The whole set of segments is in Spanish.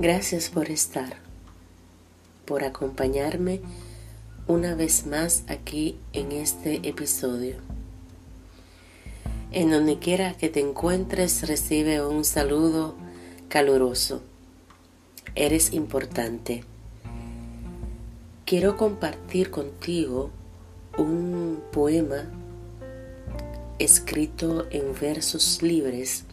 Gracias por estar, por acompañarme una vez más aquí en este episodio. En donde quiera que te encuentres, recibe un saludo caluroso. Eres importante. Quiero compartir contigo un poema escrito en versos libres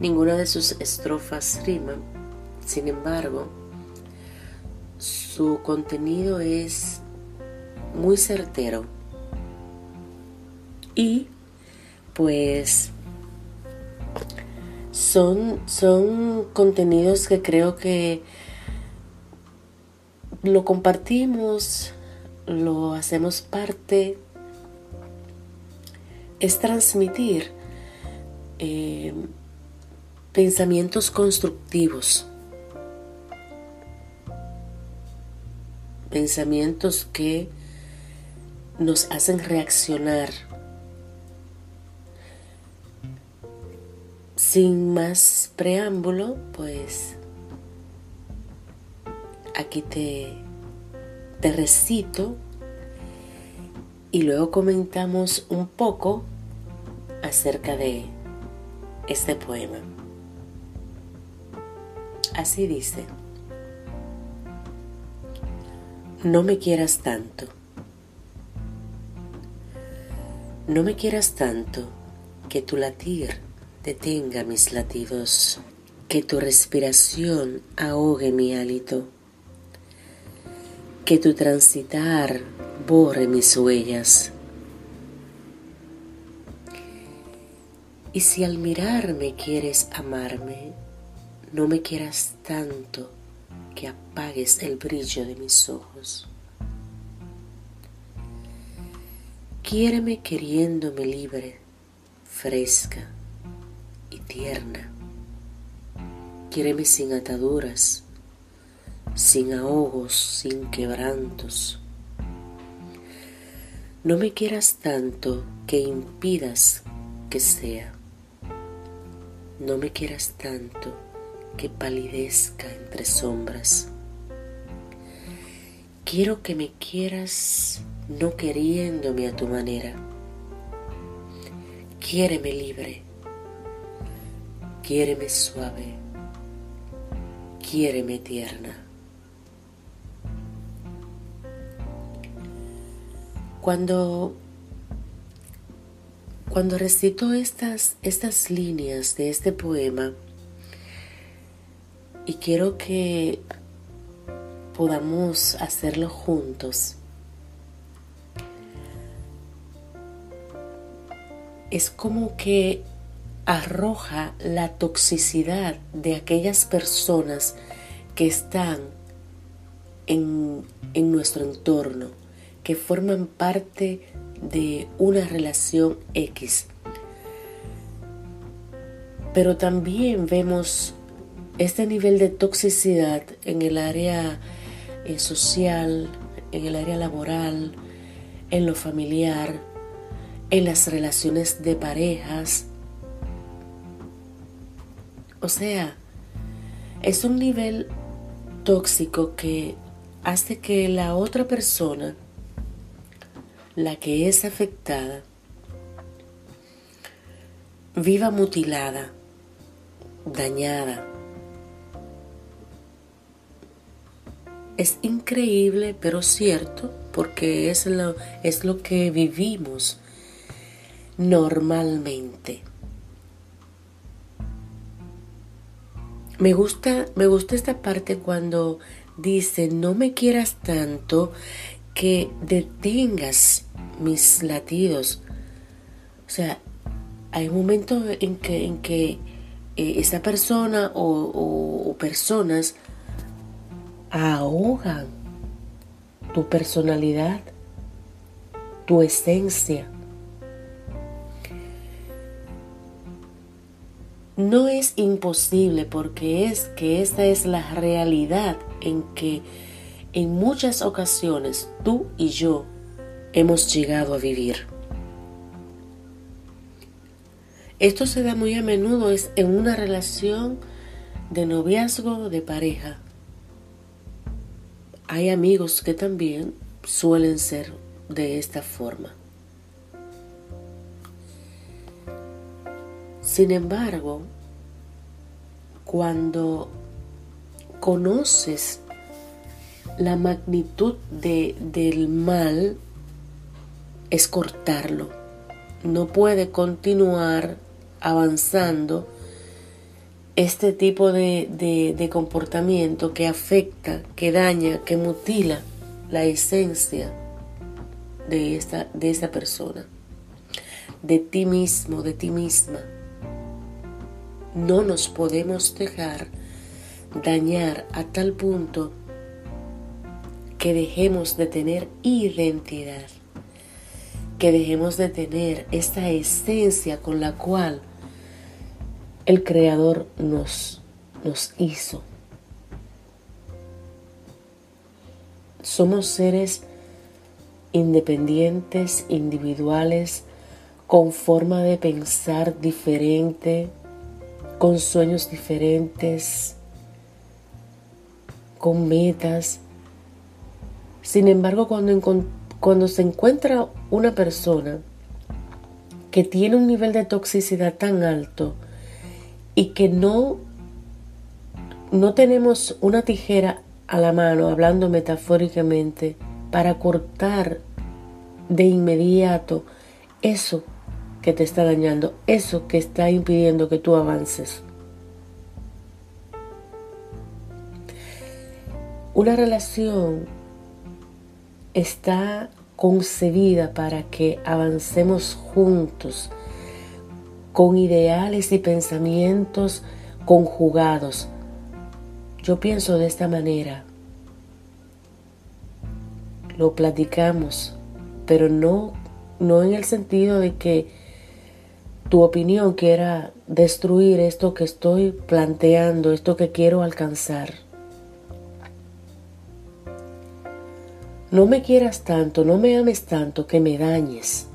Ninguna de sus estrofas rima, sin embargo, su contenido es muy certero. Y pues son, son contenidos que creo que lo compartimos, lo hacemos parte, es transmitir eh, Pensamientos constructivos. Pensamientos que nos hacen reaccionar. Sin más preámbulo, pues aquí te, te recito y luego comentamos un poco acerca de este poema. Así dice, no me quieras tanto, no me quieras tanto que tu latir detenga mis latidos, que tu respiración ahogue mi hálito, que tu transitar borre mis huellas. Y si al mirarme quieres amarme, no me quieras tanto que apagues el brillo de mis ojos. Quiéreme queriéndome libre, fresca y tierna. Quiéreme sin ataduras, sin ahogos, sin quebrantos. No me quieras tanto que impidas que sea. No me quieras tanto que palidezca entre sombras. Quiero que me quieras no queriéndome a tu manera. Quiéreme libre, quiéreme suave, quiéreme tierna. Cuando cuando recito estas, estas líneas de este poema, y quiero que podamos hacerlo juntos. Es como que arroja la toxicidad de aquellas personas que están en, en nuestro entorno, que forman parte de una relación X. Pero también vemos este nivel de toxicidad en el área eh, social, en el área laboral, en lo familiar, en las relaciones de parejas. O sea, es un nivel tóxico que hace que la otra persona, la que es afectada, viva mutilada, dañada, Es increíble, pero cierto, porque es lo, es lo que vivimos normalmente. Me gusta, me gusta esta parte cuando dice, no me quieras tanto que detengas mis latidos. O sea, hay momentos en que, en que eh, esa persona o personas ahogan tu personalidad, tu esencia. No es imposible porque es que esta es la realidad en que en muchas ocasiones tú y yo hemos llegado a vivir. Esto se da muy a menudo es en una relación de noviazgo de pareja, hay amigos que también suelen ser de esta forma. Sin embargo, cuando conoces la magnitud de, del mal, es cortarlo. No puede continuar avanzando este tipo de, de, comportamiento que afecta, que daña, que mutila la esencia de esta, de esta persona, de ti mismo, de ti misma. No nos podemos dejar dañar a tal punto que dejemos de tener identidad, que dejemos de tener esta esencia con la cual el Creador nos, nos hizo. Somos seres independientes, individuales, con forma de pensar diferente, con sueños diferentes, con metas. Sin embargo, cuando, cuando se encuentra una persona que tiene un nivel de toxicidad tan alto, y que no, no tenemos una tijera a la mano, hablando metafóricamente, para cortar de inmediato eso que te está dañando, eso que está impidiendo que tú avances. Una relación está concebida para que avancemos juntos con ideales y pensamientos conjugados. Yo pienso de esta manera. Lo platicamos, pero no, no en el sentido de que tu opinión quiera destruir esto que estoy planteando, esto que quiero alcanzar. No me quieras tanto, no me ames tanto que me dañes.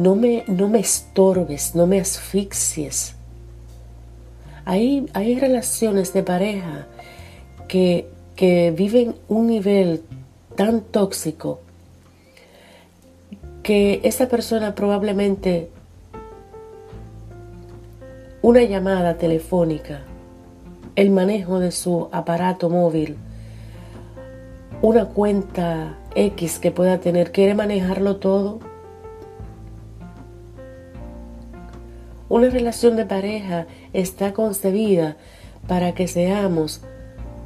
No me, no me estorbes, no me asfixies. Hay, hay relaciones de pareja que, que viven un nivel tan tóxico que esa persona probablemente una llamada telefónica, el manejo de su aparato móvil, una cuenta X que pueda tener, quiere manejarlo todo Una relación de pareja está concebida para que seamos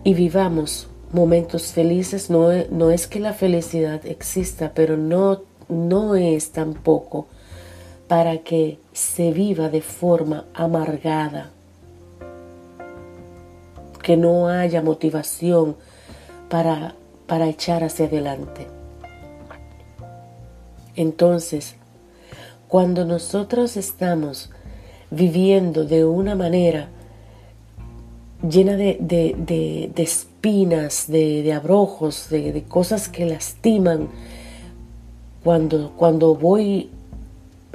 y vivamos momentos felices. No, no es que la felicidad exista, pero no, no es tampoco para que se viva de forma amargada, que no haya motivación para, para echar hacia adelante. Entonces, cuando nosotros estamos viviendo de una manera llena de, espinas, de, abrojos, de, cosas que lastiman, cuando, cuando voy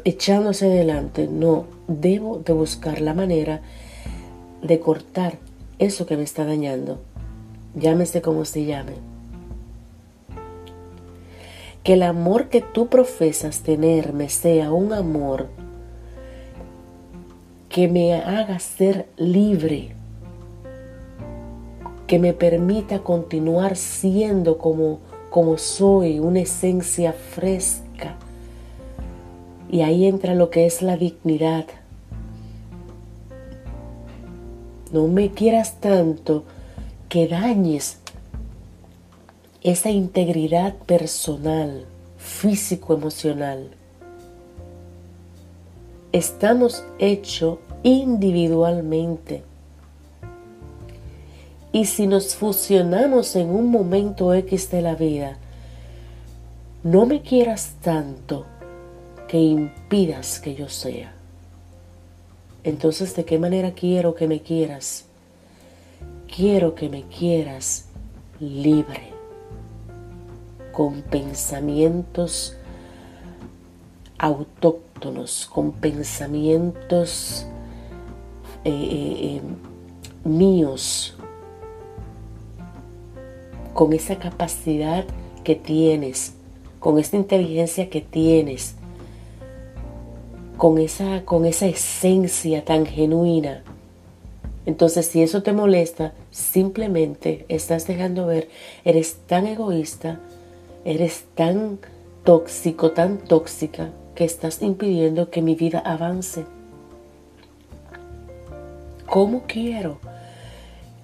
echándose adelante, no, debo de buscar la manera de cortar eso que me está dañando, llámese como se llame. Que el amor que tú profesas tenerme sea un amor que me haga ser libre, que me permita continuar siendo como, como soy, una esencia fresca. Y ahí entra lo que es la dignidad. No me quieras tanto que dañes esa integridad personal, físico-emocional estamos hechos individualmente. Y si nos fusionamos en un momento X de la vida, no me quieras tanto que impidas que yo sea. Entonces, ¿de qué manera quiero que me quieras? Quiero que me quieras libre, con pensamientos autóctonos, con pensamientos eh, eh, míos con esa capacidad que tienes, con esa inteligencia que tienes, con esa, con esa esencia tan genuina. Entonces, si eso te molesta, simplemente estás dejando ver, eres tan egoísta, eres tan tóxico, tan tóxica, que estás impidiendo que mi vida avance. ¿Cómo quiero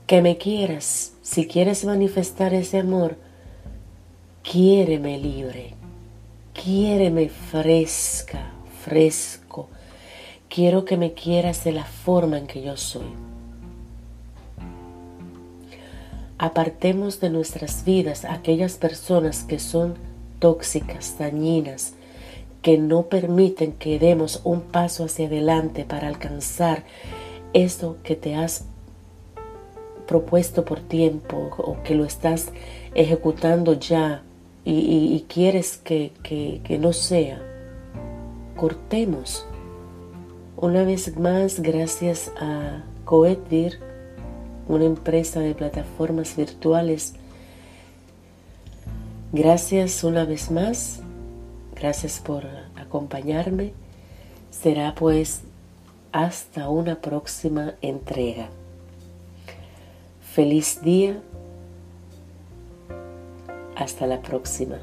que me quieras? Si quieres manifestar ese amor, quiéreme libre, quiéreme fresca, fresco. Quiero que me quieras de la forma en que yo soy. Apartemos de nuestras vidas aquellas personas que son tóxicas, dañinas, que no permiten que demos un paso hacia adelante para alcanzar esto que te has propuesto por tiempo o que lo estás ejecutando ya y, quieres que, que no sea. Cortemos. Una vez más, gracias a Coedvir una empresa de plataformas virtuales. Gracias una vez más, gracias por acompañarme. Será pues hasta una próxima entrega. Feliz día. Hasta la próxima.